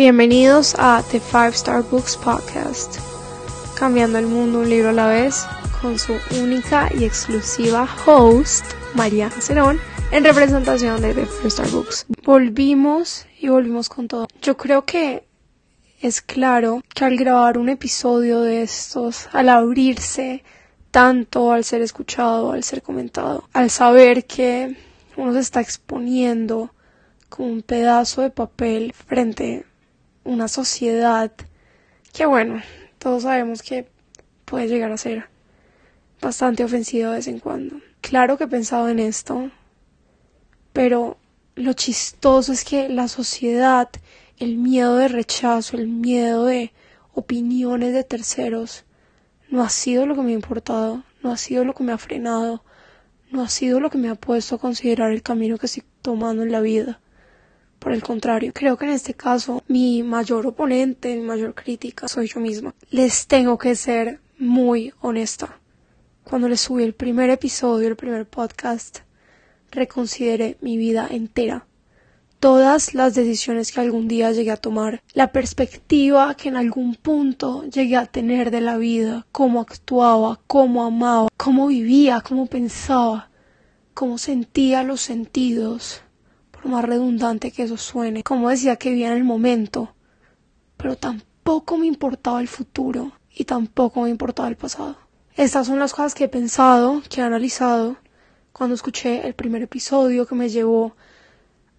Bienvenidos a The Five Star Books Podcast, cambiando el mundo un libro a la vez, con su única y exclusiva host, María Cerón, en representación de The Five Star Books. Volvimos y volvimos con todo. Yo creo que es claro que al grabar un episodio de estos, al abrirse tanto, al ser escuchado, al ser comentado, al saber que uno se está exponiendo como un pedazo de papel frente una sociedad que bueno, todos sabemos que puede llegar a ser bastante ofensiva de vez en cuando. Claro que he pensado en esto, pero lo chistoso es que la sociedad, el miedo de rechazo, el miedo de opiniones de terceros, no ha sido lo que me ha importado, no ha sido lo que me ha frenado, no ha sido lo que me ha puesto a considerar el camino que estoy tomando en la vida. Por el contrario, creo que en este caso mi mayor oponente, mi mayor crítica soy yo misma. Les tengo que ser muy honesta. Cuando les subí el primer episodio, el primer podcast, reconsideré mi vida entera. Todas las decisiones que algún día llegué a tomar, la perspectiva que en algún punto llegué a tener de la vida, cómo actuaba, cómo amaba, cómo vivía, cómo pensaba, cómo sentía los sentidos, más redundante que eso suene, como decía que vivía en el momento, pero tampoco me importaba el futuro y tampoco me importaba el pasado. Estas son las cosas que he pensado, que he analizado cuando escuché el primer episodio que me llevó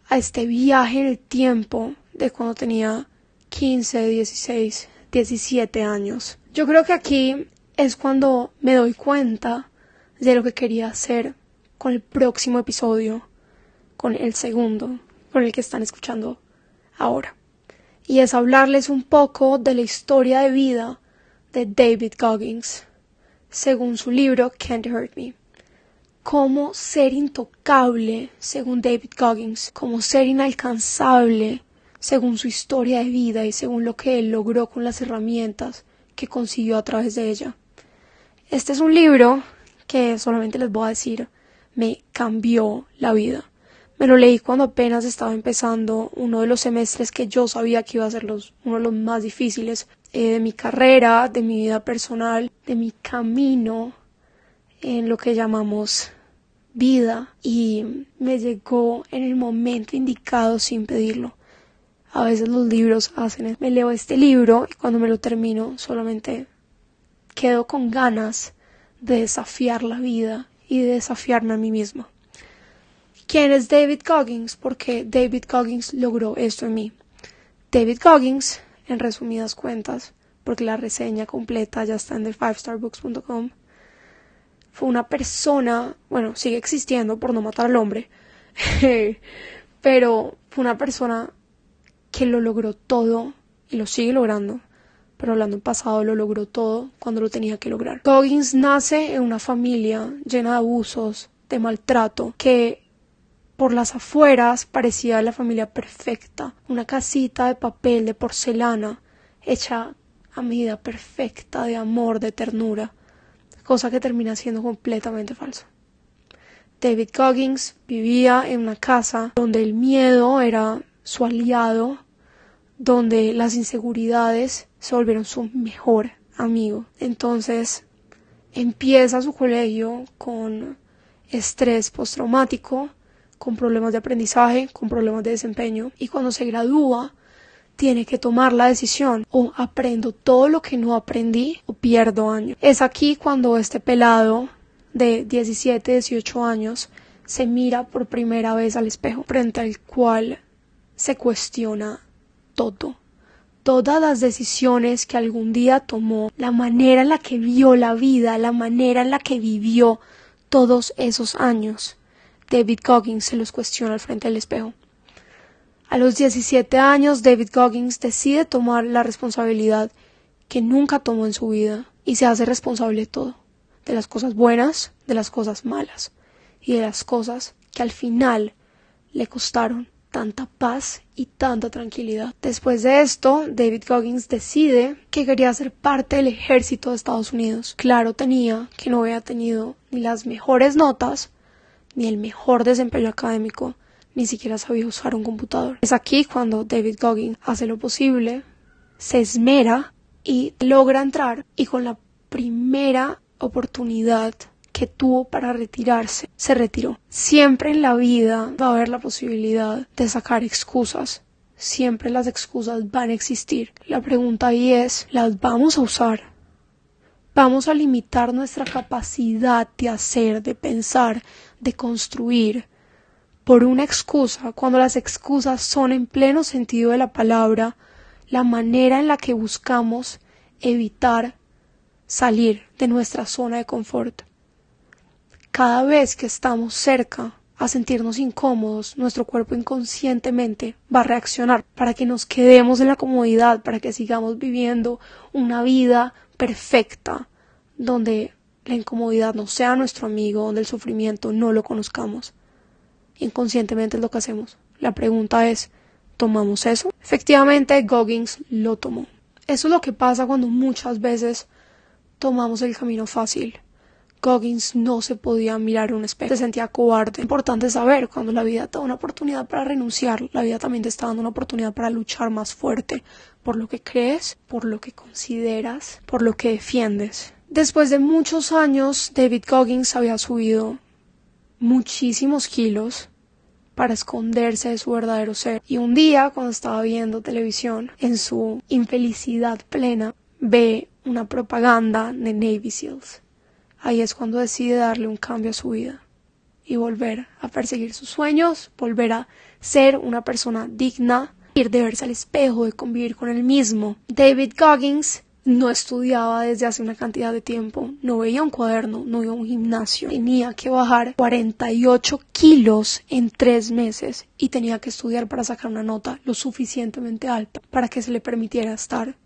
a este viaje en el tiempo de cuando tenía 15, 16, 17 años. Yo creo que aquí es cuando me doy cuenta de lo que quería hacer con el próximo episodio con el segundo, con el que están escuchando ahora. Y es hablarles un poco de la historia de vida de David Goggins, según su libro Can't Hurt Me. Cómo ser intocable, según David Goggins, cómo ser inalcanzable, según su historia de vida y según lo que él logró con las herramientas que consiguió a través de ella. Este es un libro que solamente les voy a decir me cambió la vida. Me lo leí cuando apenas estaba empezando uno de los semestres que yo sabía que iba a ser uno de los más difíciles eh, de mi carrera, de mi vida personal, de mi camino en lo que llamamos vida y me llegó en el momento indicado sin pedirlo. A veces los libros hacen. Me leo este libro y cuando me lo termino solamente quedo con ganas de desafiar la vida y de desafiarme a mí misma. ¿Quién es David Goggins? Porque David Goggins logró esto en mí. David Goggins, en resumidas cuentas, porque la reseña completa ya está en the5starbooks.com, fue una persona, bueno, sigue existiendo por no matar al hombre, pero fue una persona que lo logró todo y lo sigue logrando, pero hablando en pasado lo logró todo cuando lo tenía que lograr. Goggins nace en una familia llena de abusos, de maltrato, que por las afueras parecía la familia perfecta, una casita de papel de porcelana, hecha a medida perfecta de amor, de ternura, cosa que termina siendo completamente falso. David Goggins vivía en una casa donde el miedo era su aliado, donde las inseguridades se volvieron su mejor amigo. Entonces empieza su colegio con estrés postraumático, con problemas de aprendizaje, con problemas de desempeño y cuando se gradúa tiene que tomar la decisión o aprendo todo lo que no aprendí o pierdo años. Es aquí cuando este pelado de 17, 18 años se mira por primera vez al espejo frente al cual se cuestiona todo. Todas las decisiones que algún día tomó, la manera en la que vio la vida, la manera en la que vivió todos esos años. David Goggins se los cuestiona al frente del espejo. A los 17 años, David Goggins decide tomar la responsabilidad que nunca tomó en su vida y se hace responsable de todo, de las cosas buenas, de las cosas malas y de las cosas que al final le costaron tanta paz y tanta tranquilidad. Después de esto, David Goggins decide que quería ser parte del ejército de Estados Unidos. Claro tenía que no había tenido ni las mejores notas, ni el mejor desempeño académico, ni siquiera sabía usar un computador. Es aquí cuando David Goggins hace lo posible, se esmera y logra entrar y con la primera oportunidad que tuvo para retirarse, se retiró. Siempre en la vida va a haber la posibilidad de sacar excusas. Siempre las excusas van a existir. La pregunta ahí es, ¿las vamos a usar? Vamos a limitar nuestra capacidad de hacer, de pensar, de construir por una excusa, cuando las excusas son en pleno sentido de la palabra, la manera en la que buscamos evitar salir de nuestra zona de confort. Cada vez que estamos cerca a sentirnos incómodos, nuestro cuerpo inconscientemente va a reaccionar para que nos quedemos en la comodidad, para que sigamos viviendo una vida perfecta, donde la incomodidad no sea nuestro amigo, donde el sufrimiento no lo conozcamos. Inconscientemente es lo que hacemos. La pregunta es, ¿tomamos eso? Efectivamente, Goggins lo tomó. Eso es lo que pasa cuando muchas veces tomamos el camino fácil. Goggins no se podía mirar un espejo, se sentía cobarde. Importante saber, cuando la vida te da una oportunidad para renunciar, la vida también te está dando una oportunidad para luchar más fuerte por lo que crees, por lo que consideras, por lo que defiendes. Después de muchos años, David Goggins había subido muchísimos kilos para esconderse de su verdadero ser. Y un día, cuando estaba viendo televisión, en su infelicidad plena, ve una propaganda de Navy SEALs. Ahí es cuando decide darle un cambio a su vida y volver a perseguir sus sueños, volver a ser una persona digna, de verse al espejo, de convivir con él mismo. David Goggins no estudiaba desde hace una cantidad de tiempo, no veía un cuaderno, no iba a un gimnasio, tenía que bajar 48 kilos en tres meses y tenía que estudiar para sacar una nota lo suficientemente alta para que se le permitiera estar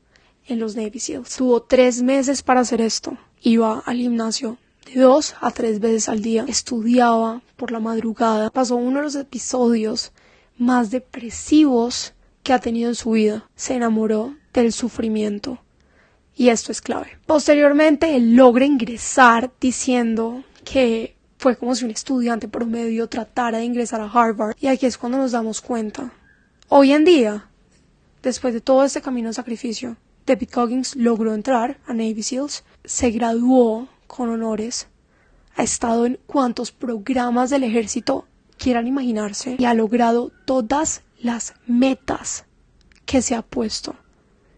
en los Navy SEALs. Tuvo tres meses para hacer esto. Iba al gimnasio de dos a tres veces al día, estudiaba por la madrugada, pasó uno de los episodios más depresivos que ha tenido en su vida. Se enamoró del sufrimiento y esto es clave. Posteriormente, él logra ingresar diciendo que fue como si un estudiante promedio tratara de ingresar a Harvard. Y aquí es cuando nos damos cuenta. Hoy en día, después de todo este camino de sacrificio, David Coggins logró entrar a Navy SEALs, se graduó con honores, ha estado en cuantos programas del ejército quieran imaginarse y ha logrado todas las metas que se ha puesto.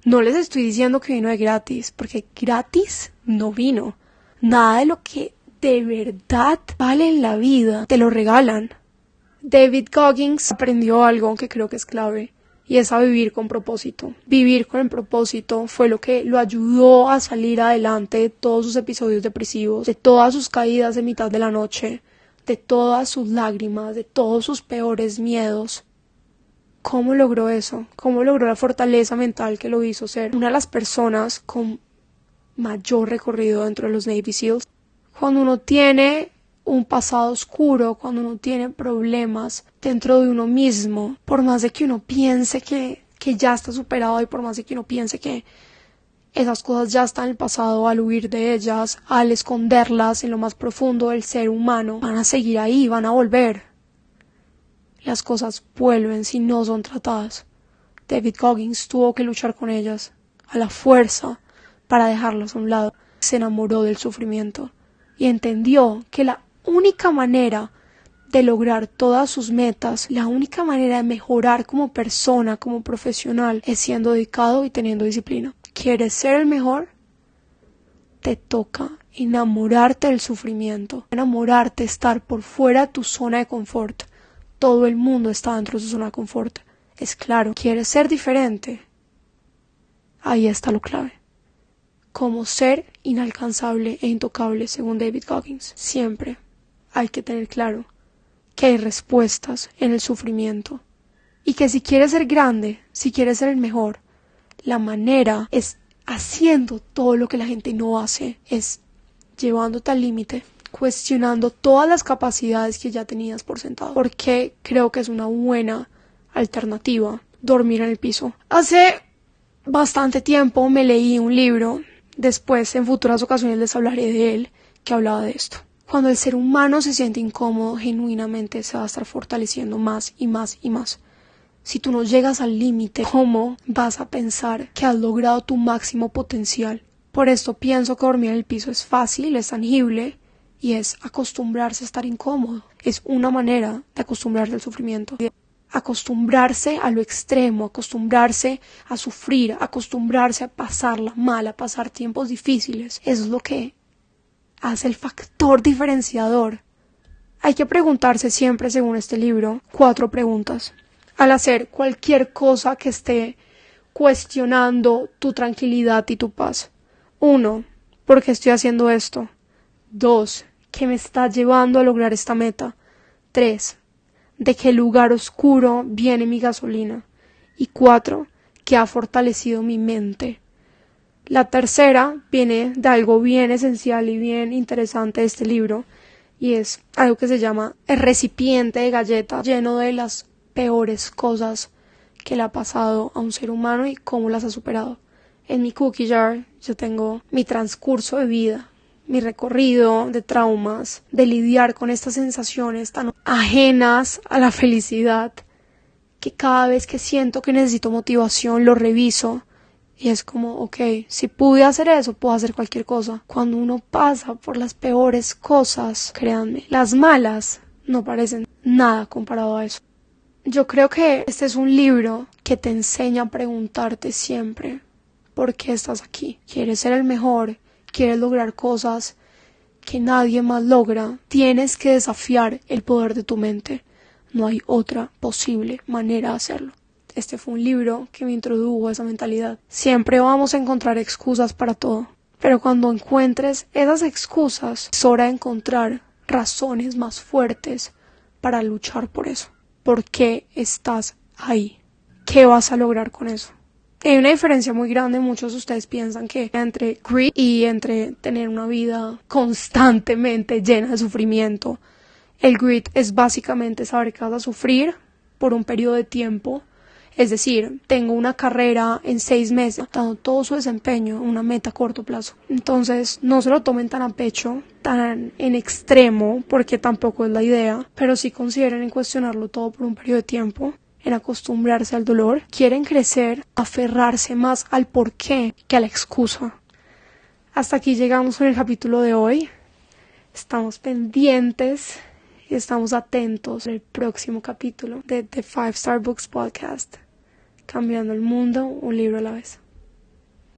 No les estoy diciendo que vino de gratis, porque gratis no vino. Nada de lo que de verdad vale en la vida te lo regalan. David Goggins aprendió algo que creo que es clave y es a vivir con propósito. Vivir con el propósito fue lo que lo ayudó a salir adelante de todos sus episodios depresivos, de todas sus caídas de mitad de la noche, de todas sus lágrimas, de todos sus peores miedos. ¿Cómo logró eso? ¿Cómo logró la fortaleza mental que lo hizo ser una de las personas con mayor recorrido dentro de los Navy SEALs? Cuando uno tiene un pasado oscuro, cuando uno tiene problemas dentro de uno mismo, por más de que uno piense que, que ya está superado y por más de que uno piense que esas cosas ya están en el pasado, al huir de ellas, al esconderlas en lo más profundo del ser humano, van a seguir ahí, van a volver las cosas vuelven si no son tratadas. David Goggins tuvo que luchar con ellas a la fuerza para dejarlas a un lado. Se enamoró del sufrimiento y entendió que la única manera de lograr todas sus metas, la única manera de mejorar como persona, como profesional, es siendo dedicado y teniendo disciplina. ¿Quieres ser el mejor? Te toca enamorarte del sufrimiento, enamorarte, estar por fuera de tu zona de confort, todo el mundo está dentro de su zona de confort. Es claro, quieres ser diferente. Ahí está lo clave. Como ser inalcanzable e intocable, según David Goggins. Siempre hay que tener claro que hay respuestas en el sufrimiento. Y que si quieres ser grande, si quieres ser el mejor, la manera es haciendo todo lo que la gente no hace, es llevándote al límite cuestionando todas las capacidades que ya tenías por sentado, porque creo que es una buena alternativa dormir en el piso. Hace bastante tiempo me leí un libro, después en futuras ocasiones les hablaré de él, que hablaba de esto. Cuando el ser humano se siente incómodo, genuinamente se va a estar fortaleciendo más y más y más. Si tú no llegas al límite, ¿cómo vas a pensar que has logrado tu máximo potencial? Por esto pienso que dormir en el piso es fácil, es tangible y es acostumbrarse a estar incómodo. Es una manera de acostumbrarse al sufrimiento. Acostumbrarse a lo extremo, acostumbrarse a sufrir, acostumbrarse a pasarla mal, a pasar tiempos difíciles. Es lo que hace el factor diferenciador. Hay que preguntarse siempre, según este libro, cuatro preguntas al hacer cualquier cosa que esté cuestionando tu tranquilidad y tu paz. Uno, ¿por qué estoy haciendo esto? Dos, ¿qué me está llevando a lograr esta meta? Tres, ¿de qué lugar oscuro viene mi gasolina? Y cuatro, ¿qué ha fortalecido mi mente? La tercera viene de algo bien esencial y bien interesante de este libro, y es algo que se llama el recipiente de galleta lleno de las peores cosas que le ha pasado a un ser humano y cómo las ha superado. En mi cookie jar yo tengo mi transcurso de vida, mi recorrido de traumas, de lidiar con estas sensaciones tan ajenas a la felicidad, que cada vez que siento que necesito motivación lo reviso y es como, ok, si pude hacer eso, puedo hacer cualquier cosa. Cuando uno pasa por las peores cosas, créanme, las malas no parecen nada comparado a eso. Yo creo que este es un libro que te enseña a preguntarte siempre por qué estás aquí. ¿Quieres ser el mejor? ¿Quieres lograr cosas que nadie más logra? Tienes que desafiar el poder de tu mente. No hay otra posible manera de hacerlo. Este fue un libro que me introdujo a esa mentalidad. Siempre vamos a encontrar excusas para todo. Pero cuando encuentres esas excusas, es hora de encontrar razones más fuertes para luchar por eso por qué estás ahí. ¿Qué vas a lograr con eso? Hay una diferencia muy grande, muchos de ustedes piensan que entre grit y entre tener una vida constantemente llena de sufrimiento. El grit es básicamente saber que vas a sufrir por un periodo de tiempo es decir, tengo una carrera en seis meses, dando todo su desempeño, una meta a corto plazo. Entonces, no se lo tomen tan a pecho, tan en extremo, porque tampoco es la idea, pero sí consideren en cuestionarlo todo por un periodo de tiempo en acostumbrarse al dolor, quieren crecer, aferrarse más al porqué que a la excusa. Hasta aquí llegamos con el capítulo de hoy. Estamos pendientes y estamos atentos al próximo capítulo de The Five Star Books Podcast cambiando el mundo un libro a la vez.